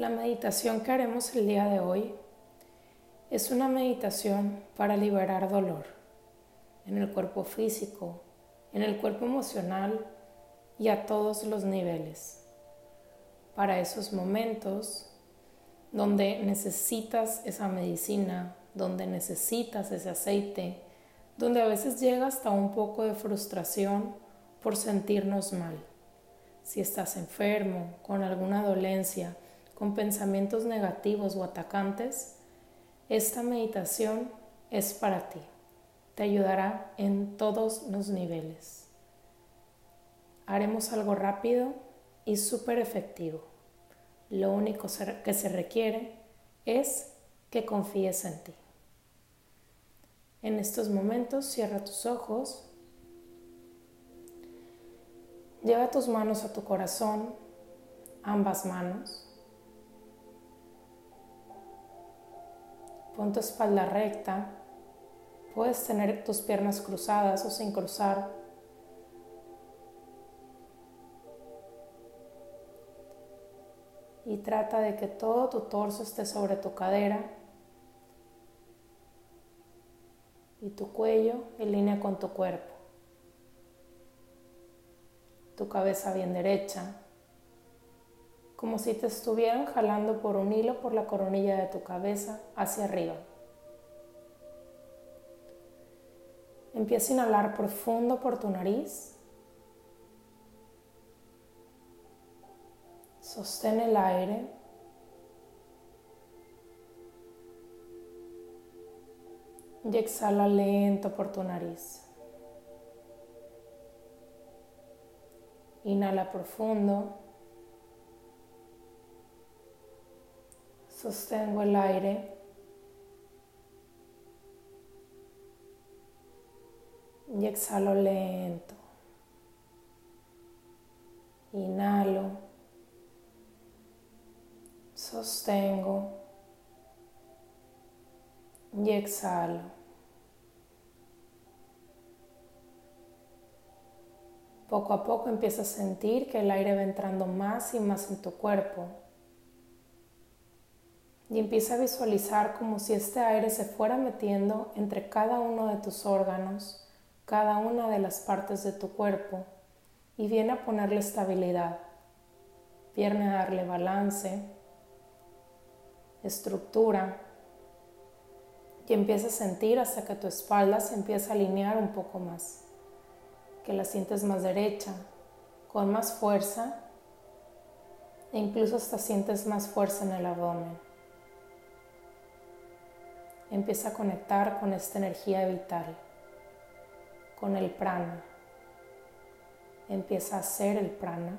La meditación que haremos el día de hoy es una meditación para liberar dolor en el cuerpo físico, en el cuerpo emocional y a todos los niveles. Para esos momentos donde necesitas esa medicina, donde necesitas ese aceite, donde a veces llega hasta un poco de frustración por sentirnos mal. Si estás enfermo, con alguna dolencia, con pensamientos negativos o atacantes, esta meditación es para ti. Te ayudará en todos los niveles. Haremos algo rápido y súper efectivo. Lo único que se requiere es que confíes en ti. En estos momentos cierra tus ojos, lleva tus manos a tu corazón, ambas manos. Pon tu espalda recta. Puedes tener tus piernas cruzadas o sin cruzar. Y trata de que todo tu torso esté sobre tu cadera y tu cuello en línea con tu cuerpo. Tu cabeza bien derecha, como si te estuvieran jalando por un hilo por la coronilla de tu cabeza hacia arriba. Empieza a inhalar profundo por tu nariz. Sostén el aire. Y exhala lento por tu nariz. Inhala profundo. Sostengo el aire. Y exhalo lento. Inhalo. Sostengo. Y exhalo. Poco a poco empieza a sentir que el aire va entrando más y más en tu cuerpo y empieza a visualizar como si este aire se fuera metiendo entre cada uno de tus órganos, cada una de las partes de tu cuerpo y viene a ponerle estabilidad, viene a darle balance, estructura y empieza a sentir hasta que tu espalda se empieza a alinear un poco más, que la sientes más derecha, con más fuerza e incluso hasta sientes más fuerza en el abdomen. Empieza a conectar con esta energía vital, con el prana. Empieza a hacer el prana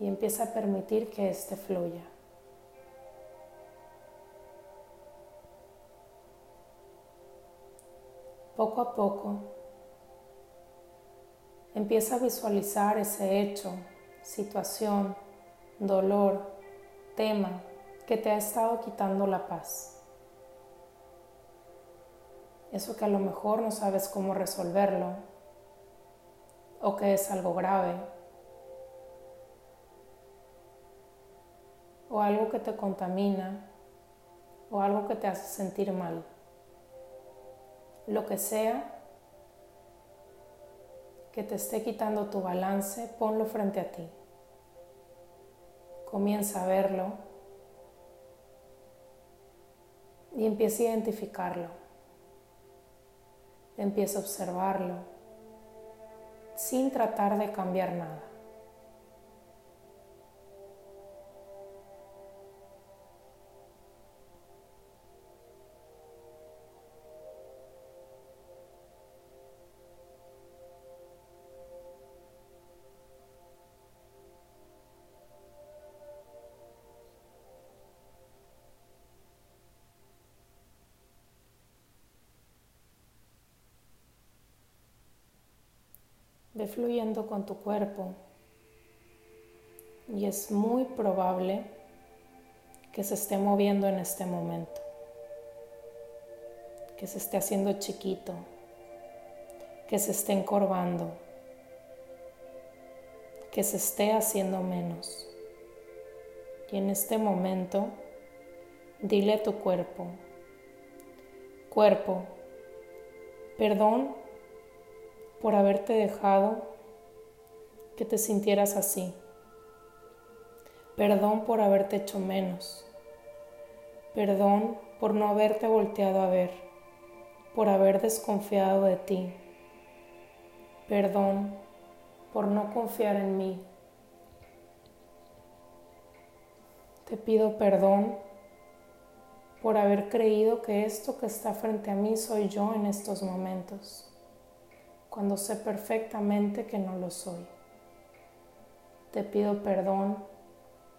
y empieza a permitir que éste fluya. Poco a poco empieza a visualizar ese hecho, situación, dolor, tema que te ha estado quitando la paz. Eso que a lo mejor no sabes cómo resolverlo o que es algo grave o algo que te contamina o algo que te hace sentir mal. Lo que sea que te esté quitando tu balance, ponlo frente a ti. Comienza a verlo y empieza a identificarlo. Empieza a observarlo sin tratar de cambiar nada. Ve fluyendo con tu cuerpo y es muy probable que se esté moviendo en este momento, que se esté haciendo chiquito, que se esté encorvando, que se esté haciendo menos. Y en este momento, dile a tu cuerpo, cuerpo, perdón por haberte dejado que te sintieras así. Perdón por haberte hecho menos. Perdón por no haberte volteado a ver, por haber desconfiado de ti. Perdón por no confiar en mí. Te pido perdón por haber creído que esto que está frente a mí soy yo en estos momentos, cuando sé perfectamente que no lo soy. Te pido perdón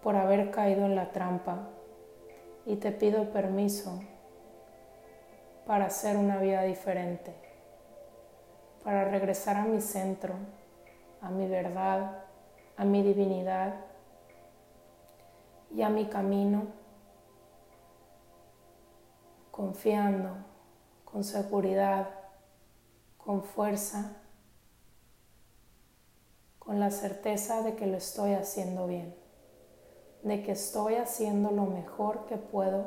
por haber caído en la trampa y te pido permiso para hacer una vida diferente, para regresar a mi centro, a mi verdad, a mi divinidad y a mi camino, confiando con seguridad, con fuerza, con la certeza de que lo estoy haciendo bien, de que estoy haciendo lo mejor que puedo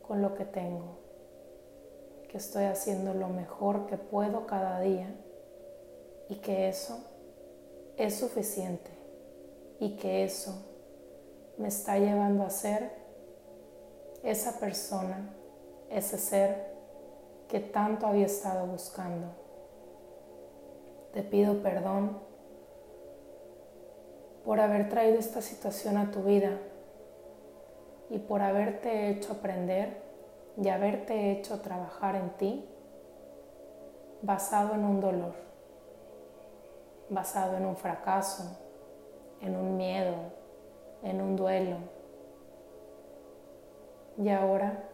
con lo que tengo, que estoy haciendo lo mejor que puedo cada día y que eso es suficiente y que eso me está llevando a ser esa persona, ese ser que tanto había estado buscando. Te pido perdón por haber traído esta situación a tu vida y por haberte hecho aprender y haberte hecho trabajar en ti basado en un dolor, basado en un fracaso, en un miedo, en un duelo. Y ahora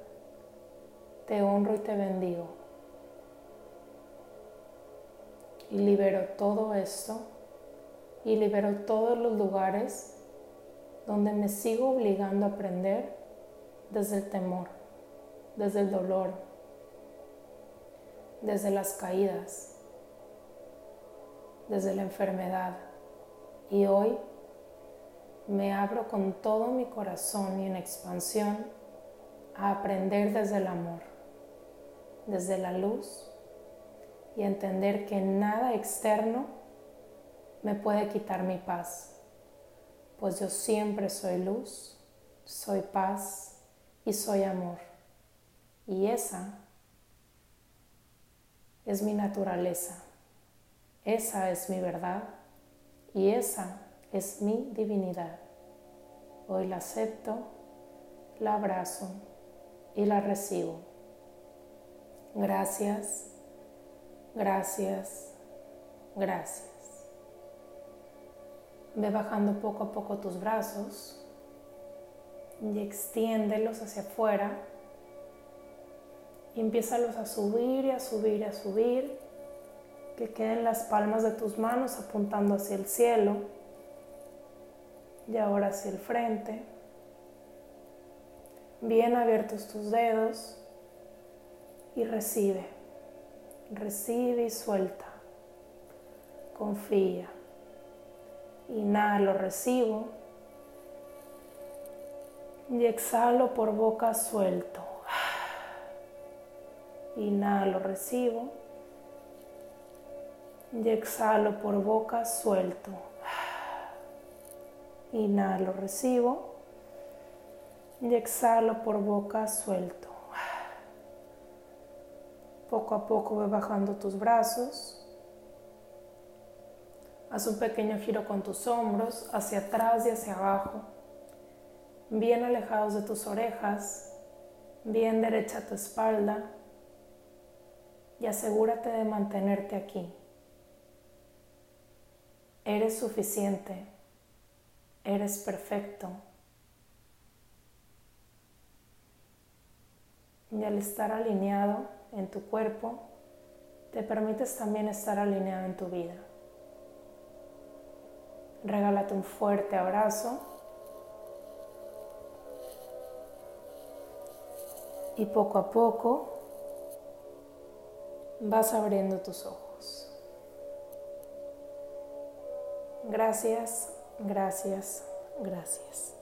te honro y te bendigo. Y libero todo esto y libero todos los lugares donde me sigo obligando a aprender desde el temor, desde el dolor, desde las caídas, desde la enfermedad. Y hoy me abro con todo mi corazón y en expansión a aprender desde el amor, desde la luz y entender que nada externo me puede quitar mi paz, pues yo siempre soy luz, soy paz y soy amor. Y esa es mi naturaleza, esa es mi verdad y esa es mi divinidad. Hoy la acepto, la abrazo y la recibo. Gracias, gracias, gracias. Ve bajando poco a poco tus brazos y extiéndelos hacia afuera y a subir y a subir y a subir. Que queden las palmas de tus manos apuntando hacia el cielo y ahora hacia el frente. Bien abiertos tus dedos y recibe. Recibe y suelta. Confía. Inhalo, recibo. Y exhalo por boca suelto. Inhalo, recibo. Y exhalo por boca suelto. Inhalo, recibo. Y exhalo por boca, suelto. Poco a poco ve bajando tus brazos. Haz un pequeño giro con tus hombros hacia atrás y hacia abajo, bien alejados de tus orejas, bien derecha tu espalda y asegúrate de mantenerte aquí. Eres suficiente. Eres perfecto. Y al estar alineado en tu cuerpo, te permites también estar alineado en tu vida. Regálate un fuerte abrazo y poco a poco vas abriendo tus ojos. Gracias Gracias, gracias.